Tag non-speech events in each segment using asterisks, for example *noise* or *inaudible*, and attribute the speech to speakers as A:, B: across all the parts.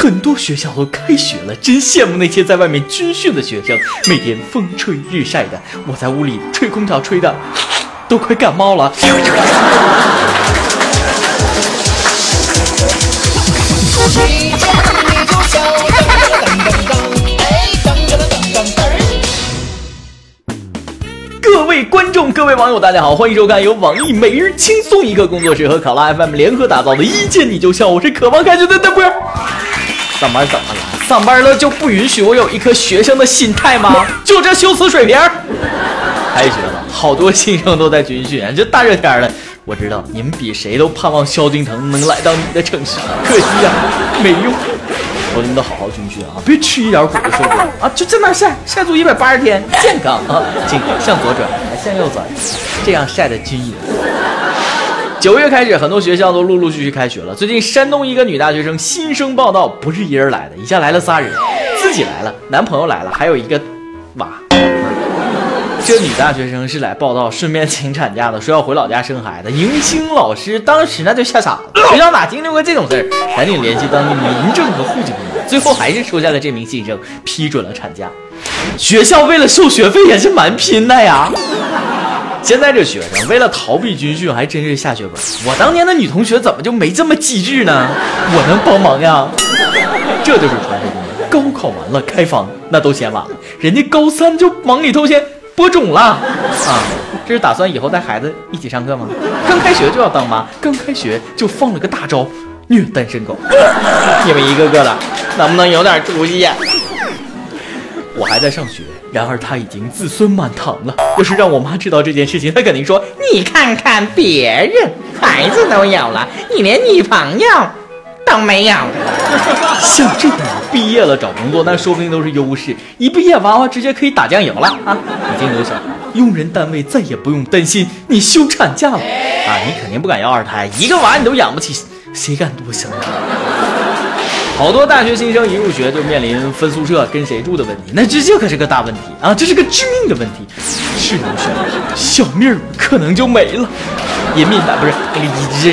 A: 很多学校都开学了，真羡慕那些在外面军训的学生，每天风吹日晒的，我在屋里吹空调吹的，*sighs* 都快感冒了。各位观众、各位网友，大家好，欢迎收看由网易每日轻松一刻工作室和考拉 FM 联合打造的《一见你就笑》，我是渴望开学的邓波。上班怎么了？上班了就不允许我有一颗学生的心态吗？*laughs* 就这修辞水平？开学了，好多新生都在军训，这大热天的，我知道你们比谁都盼望萧敬腾能来到你的城市，*laughs* 可惜呀，没用。我你们都好好军训啊，别吃一点苦就受不了啊！就在那晒晒足一百八十天，健康啊！请向左转，向右转，这样晒的均匀。九月开始，很多学校都陆陆续续开学了。最近，山东一个女大学生新生报道，不是一人来的，一下来了仨人，自己来了，男朋友来了，还有一个娃。这女大学生是来报道，顺便请产假的，说要回老家生孩子。迎新老师当时那就吓傻了，学校哪经历过这种事儿？赶紧联系当地民政和户籍部门，最后还是收下了这名新生，批准了产假。学校为了收学费也是蛮拼的呀。现在这学生为了逃避军训，还真是下血本。我当年的女同学怎么就没这么机智呢？我能帮忙呀？这就是传说中的高考完了开房，那都嫌晚了，人家高三就忙里偷闲。播种了啊！这是打算以后带孩子一起上课吗？刚开学就要当妈，刚开学就放了个大招，虐单身狗。*laughs* 你们一个个的能不能有点出息呀？我还在上学，然而他已经子孙满堂了。要是让我妈知道这件事情，她肯定说：“你看看别人，孩子都有了，你连女朋友。”都没有。*laughs* 像这样毕业了找工作，那说不定都是优势。一毕业，娃娃直接可以打酱油了啊！已经有小孩，用人单位再也不用担心你休产假了啊！你肯定不敢要二胎，一个娃你都养不起，谁敢多生啊？好多大学新生一入学就面临分宿舍跟谁住的问题，那这这可是个大问题啊！这是个致命的问题，是能选小命可能就没了。人民大不是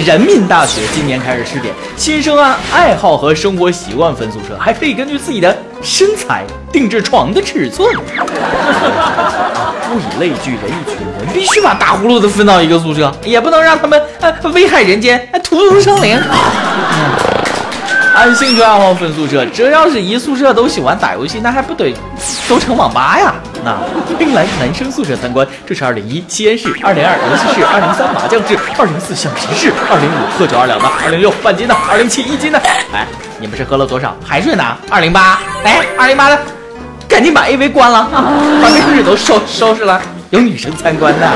A: 人民大学今年开始试点，新生按爱好和生活习惯分宿舍，还可以根据自己的身材定制床的尺寸。*laughs* 物以类聚，人以群分，必须把大葫芦都分到一个宿舍，*laughs* 也不能让他们呃危害人间，荼毒生灵。按兴趣爱好分宿舍，这要是一宿舍都喜欢打游戏，那还不得 *laughs* 都成网吧呀？那迎来男生宿舍参观，这是二零一吸烟室，二零二游戏室，二零三麻将室，二零四橡皮室，二零五喝酒二两的，二零六半斤的，二零七一斤的。哎，你们是喝了多少？还睡呢？二零八，哎，二零八的，赶紧把 A V 关了，把卫生纸都收收拾了，有女生参观的。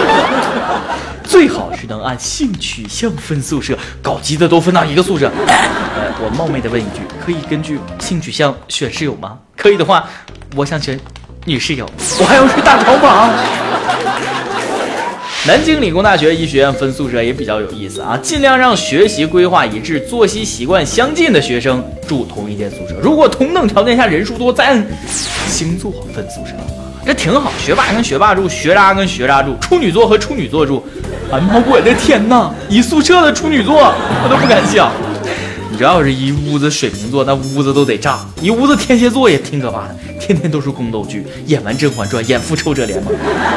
A: 最好是能按性取向分宿舍，搞基的都分到一个宿舍。呃，我冒昧的问一句，可以根据性取向选室友吗？可以的话，我想选女室友，我还要睡大床房。南京理工大学医学院分宿舍也比较有意思啊，尽量让学习规划一致、作息习惯相近的学生住同一间宿舍。如果同等条件下人数多，再按星座分宿舍，这挺好。学霸跟学霸住，学渣跟学渣住，处女座和处女座住。哎妈！我的天哪！一宿舍的处女座，我都不敢想。你知道是一屋子水瓶座，那屋子都得炸；一屋子天蝎座也挺可怕的，天天都是宫斗剧，演完《甄嬛传》，演复仇者联盟。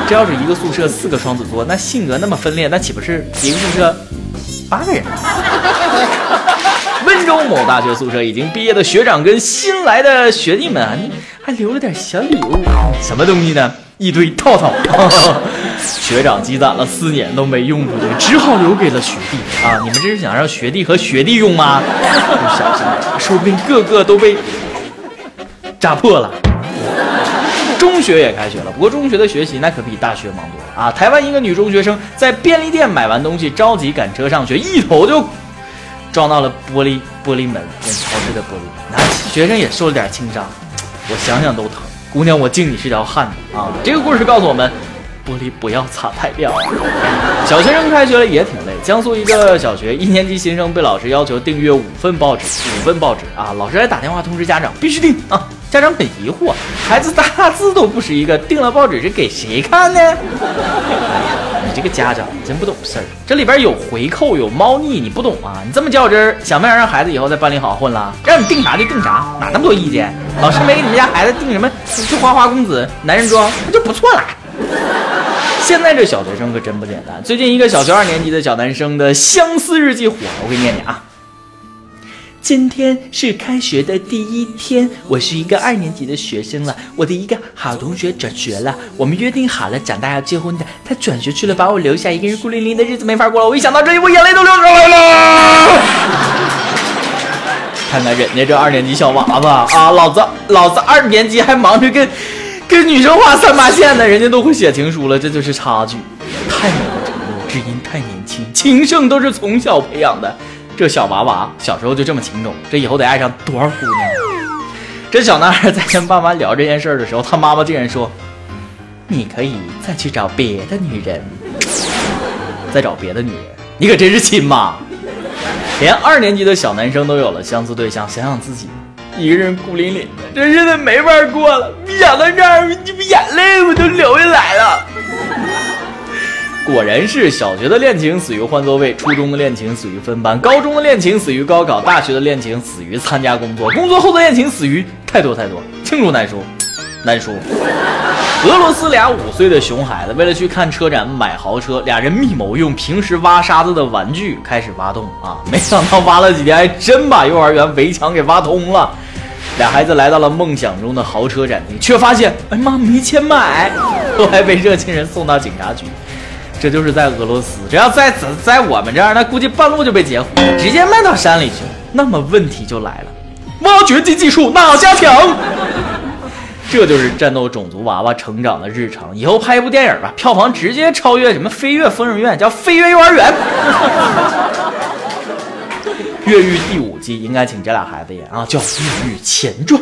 A: 这要是一个宿舍四个双子座，那性格那么分裂，那岂不是一个宿舍八个人？*laughs* 温州某大学宿舍已经毕业的学长跟新来的学弟们，还留了点小礼物，什么东西呢？一堆套套，*laughs* 学长积攒了四年都没用出去，只好留给了学弟啊！你们这是想让学弟和学弟用吗？小心，说不定个个都被扎破了。中学也开学了，不过中学的学习那可比大学忙多了啊！台湾一个女中学生在便利店买完东西，着急赶车上学，一头就撞到了玻璃玻璃门跟超市的玻璃，那学生也受了点轻伤，我想想都疼。姑娘，我敬你是条汉子啊！这个故事告诉我们，玻璃不要擦太亮。小学生开学了也挺累。江苏一个小学一年级新生被老师要求订阅五份报纸，五份报纸啊！老师还打电话通知家长，必须订啊！家长很疑惑，孩子大字都不识一个，订了报纸是给谁看呢？你这个家长真不懂事儿，这里边有回扣有猫腻，你不懂吗？你这么较真儿，想不想让孩子以后在班里好好混了？让你订啥就订啥，哪那么多意见？老师没给你们家孩子订什么就花花公子、男人装，那就不错啦。*laughs* 现在这小学生可真不简单。最近一个小学二年级的小男生的相思日记火了，我给你念念啊。今天是开学的第一天，我是一个二年级的学生了。我的一个好同学转学了，我们约定好了长大要结婚的。他转学去了，把我留下一个人孤零零的日子没法过了。我一想到这里，我眼泪都流出来了。*laughs* 看看人家这二年级小娃子啊，老子老子二年级还忙着跟跟女生画三八线的，人家都会写情书了，这就是差距。太美的程度，只因太年轻，情圣都是从小培养的。这小娃娃小时候就这么情种，这以后得爱上多少姑娘？这小男孩在跟爸妈聊这件事儿的时候，他妈妈竟然说：“你可以再去找别的女人，*laughs* 再找别的女人，你可真是亲妈！”连二年级的小男生都有了相似对象，想想自己一个人孤零零的，这日子没法过了。想到这儿，你不眼泪我都流下来了。果然是小学的恋情死于换座位，初中的恋情死于分班，高中的恋情死于高考，大学的恋情死于参加工作，工作后的恋情死于太多太多，罄竹难书，难书。俄罗斯俩五岁的熊孩子为了去看车展买豪车，俩人密谋用平时挖沙子的玩具开始挖洞啊！没想到挖了几天，还真把幼儿园围墙给挖通了。俩孩子来到了梦想中的豪车展厅，却发现，哎妈，没钱买，后来被热心人送到警察局。这就是在俄罗斯，只要在在在我们这儿，那估计半路就被截胡，直接卖到山里去。那么问题就来了，挖掘机技术哪家强？这就是战斗种族娃娃成长的日常。以后拍一部电影吧，票房直接超越什么《飞跃疯人院》，叫《飞跃幼儿园》。*laughs* 越狱第五季应该请这俩孩子演啊，叫《越狱前传》。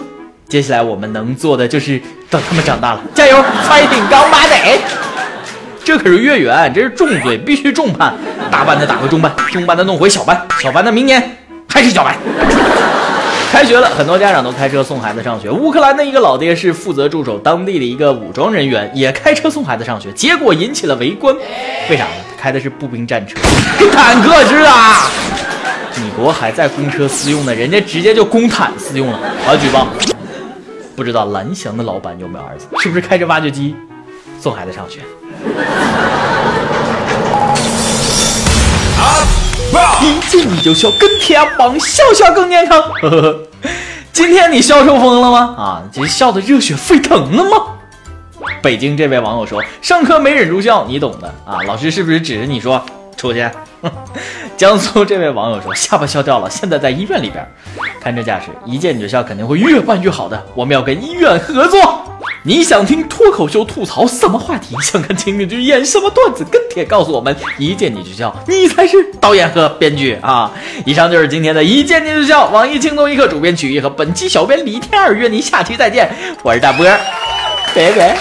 A: 接下来我们能做的就是等他们长大了，加油，fighting 刚马得。这可是月圆，这是重罪，必须重判。大班的打回中班，中班的弄回小班，小班的明年还是小班。开学了，很多家长都开车送孩子上学。乌克兰的一个老爹是负责驻守当地的一个武装人员，也开车送孩子上学，结果引起了围观。为啥呢？开的是步兵战车，跟坦克似的。米国还在公车私用呢，人家直接就公坦私用了。我要举报。不知道蓝翔的老板有没有儿子？是不是开着挖掘机送孩子上学？一见你就笑，跟天帮，笑笑更健康。呵呵呵，今天你笑抽风了吗？啊，这笑的热血沸腾了吗？北京这位网友说，上课没忍住笑，你懂的啊。老师是不是指着你说出去？*laughs* 江苏这位网友说，下巴笑掉了，现在在医院里边。看这架势，一见你就笑，肯定会越办越好的。我们要跟医院合作。你想听脱口秀吐槽什么话题？*laughs* 想看情景剧演什么段子？跟帖告诉我们，一见你就笑，你才是导演和编剧啊！以上就是今天的一见你就笑，网易轻松一刻主编曲艺和本期小编李天二约你下期再见，我是大波，拜拜。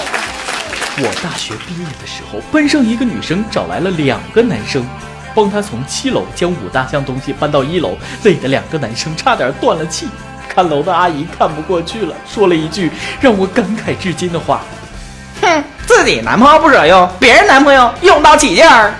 A: 我大学毕业的时候，班上一个女生找来了两个男生，帮她从七楼将五大箱东西搬到一楼，累得两个男生差点断了气。看楼的阿姨看不过去了，说了一句让我感慨至今的话：“哼，自己男朋友不舍用，别人男朋友用到起劲儿。”